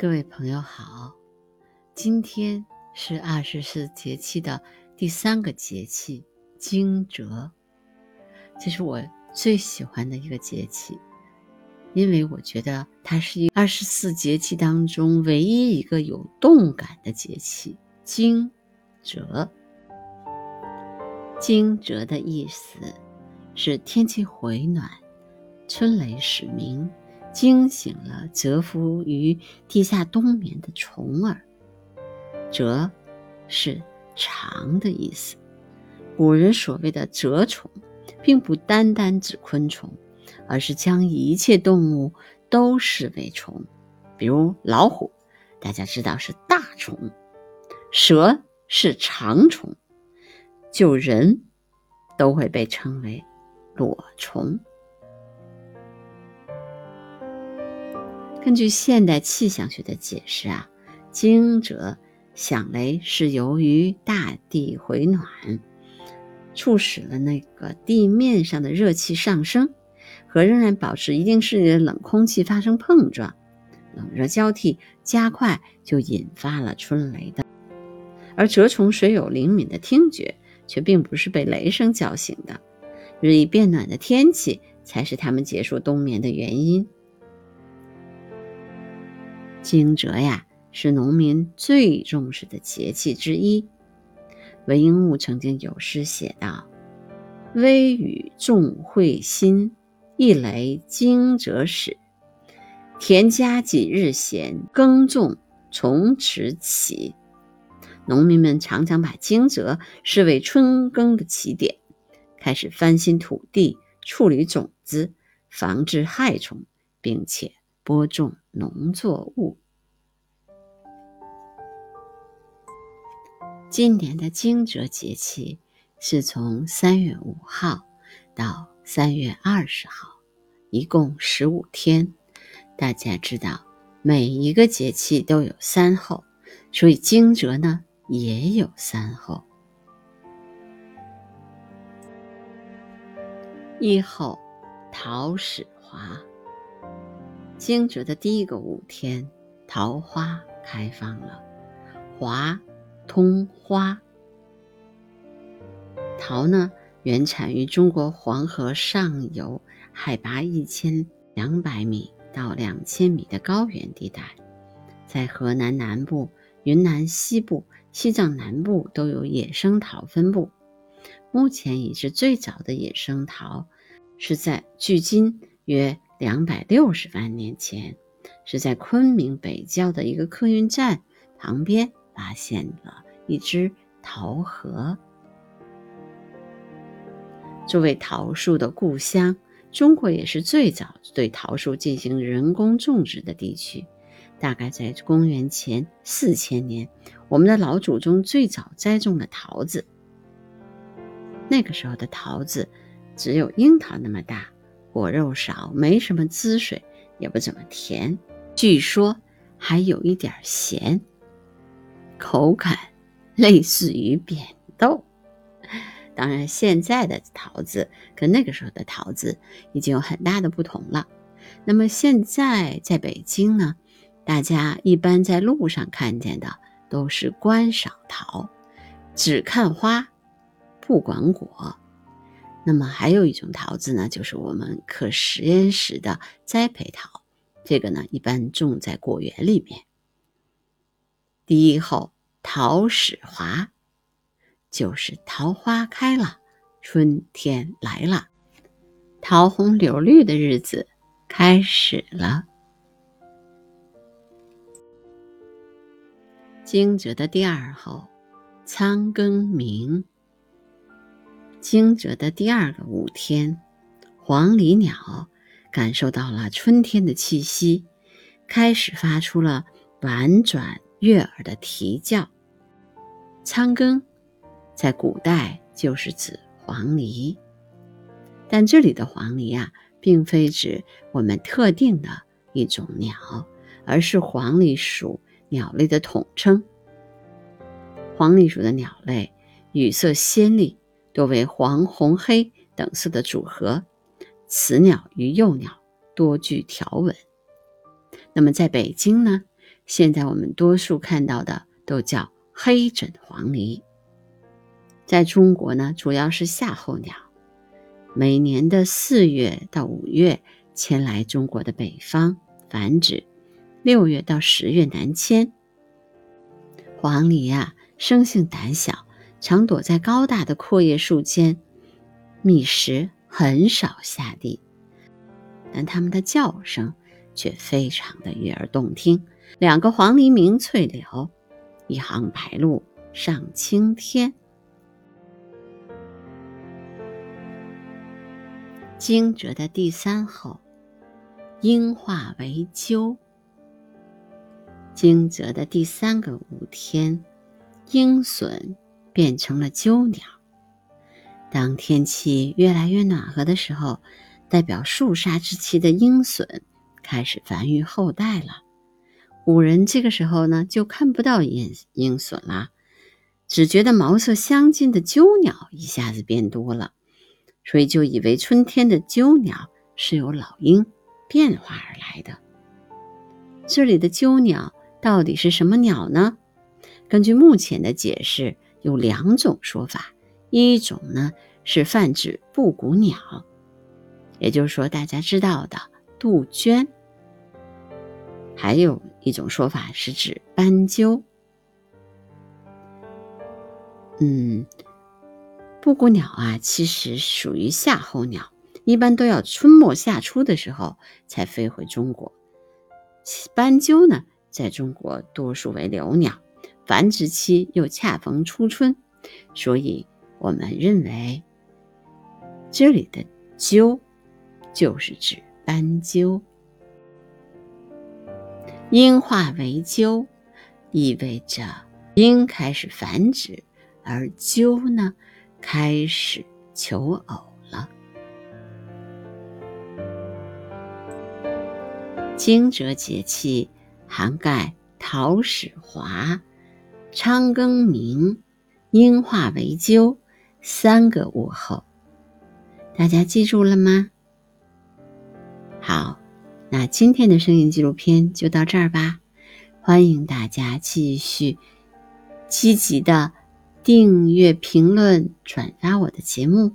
各位朋友好，今天是二十四节气的第三个节气惊蛰，这是我最喜欢的一个节气，因为我觉得它是一二十四节气当中唯一一个有动感的节气。惊蛰，惊蛰的意思是天气回暖，春雷始鸣。惊醒了蛰伏于地下冬眠的虫儿。蛰是长的意思。古人所谓的蛰虫，并不单单指昆虫，而是将一切动物都视为虫。比如老虎，大家知道是大虫；蛇是长虫，就人都会被称为裸虫。根据现代气象学的解释啊，惊蛰响雷是由于大地回暖，促使了那个地面上的热气上升，和仍然保持一定势力的冷空气发生碰撞，冷热交替加快，就引发了春雷的。而蛰虫虽有灵敏的听觉，却并不是被雷声叫醒的，日益变暖的天气才是它们结束冬眠的原因。惊蛰呀，是农民最重视的节气之一。韦应物曾经有诗写道：“微雨众会心，一雷惊蛰始。田家几日闲，耕种从迟起。”农民们常常把惊蛰视为春耕的起点，开始翻新土地、处理种子、防治害虫，并且。播种农作物。今年的惊蛰节气是从三月五号到三月二十号，一共十五天。大家知道，每一个节气都有三候，所以惊蛰呢也有三候。一候，桃始华。惊蛰的第一个五天，桃花开放了。华，通花。桃呢，原产于中国黄河上游，海拔一千两百米到两千米的高原地带，在河南南部、云南西部、西藏南部都有野生桃分布。目前已知最早的野生桃，是在距今约。两百六十万年前，是在昆明北郊的一个客运站旁边发现了一只桃核。作为桃树的故乡，中国也是最早对桃树进行人工种植的地区。大概在公元前四千年，我们的老祖宗最早栽种了桃子。那个时候的桃子只有樱桃那么大。果肉少，没什么滋水，也不怎么甜，据说还有一点咸，口感类似于扁豆。当然，现在的桃子跟那个时候的桃子已经有很大的不同了。那么现在在北京呢，大家一般在路上看见的都是观赏桃，只看花，不管果。那么还有一种桃子呢，就是我们可实验室的栽培桃，这个呢一般种在果园里面。第一候桃始华，就是桃花开了，春天来了，桃红柳绿的日子开始了。惊蛰的第二候仓庚鸣。惊蛰的第二个五天，黄鹂鸟感受到了春天的气息，开始发出了婉转悦耳的啼叫。仓庚在古代就是指黄鹂，但这里的黄鹂啊，并非指我们特定的一种鸟，而是黄鹂属鸟类的统称。黄鹂属的鸟类羽色鲜丽。多为黄、红、黑等色的组合，雌鸟与幼鸟多具条纹。那么在北京呢，现在我们多数看到的都叫黑枕黄鹂。在中国呢，主要是夏候鸟，每年的四月到五月迁来中国的北方繁殖，六月到十月南迁。黄鹂呀，生性胆小，常躲在高大的阔叶树间觅食，很少下地。但它们的叫声却非常的悦耳动听。两个黄鹂鸣翠柳，一行白鹭上青天。惊蛰的第三候，鹰化为鸠。惊蛰的第三个五天，鹰隼变成了鸠鸟。当天气越来越暖和的时候，代表肃杀之气的鹰隼开始繁育后代了。古人这个时候呢，就看不到鹰鹰隼了，只觉得毛色相近的鸠鸟一下子变多了。所以就以为春天的鸠鸟是由老鹰变化而来的。这里的鸠鸟到底是什么鸟呢？根据目前的解释，有两种说法。一种呢是泛指布谷鸟，也就是说大家知道的杜鹃；还有一种说法是指斑鸠。嗯。布谷鸟啊，其实属于夏候鸟，一般都要春末夏初的时候才飞回中国。斑鸠呢，在中国多数为留鸟，繁殖期又恰逢初春，所以我们认为这里的“鸠”就是指斑鸠。鹰化为鸠，意味着鹰开始繁殖，而鸠呢？开始求偶了。惊蛰节气涵盖桃始华、昌庚明、鹰化为鸠三个午后，大家记住了吗？好，那今天的声音纪录片就到这儿吧。欢迎大家继续积极的。订阅、评论、转发我的节目。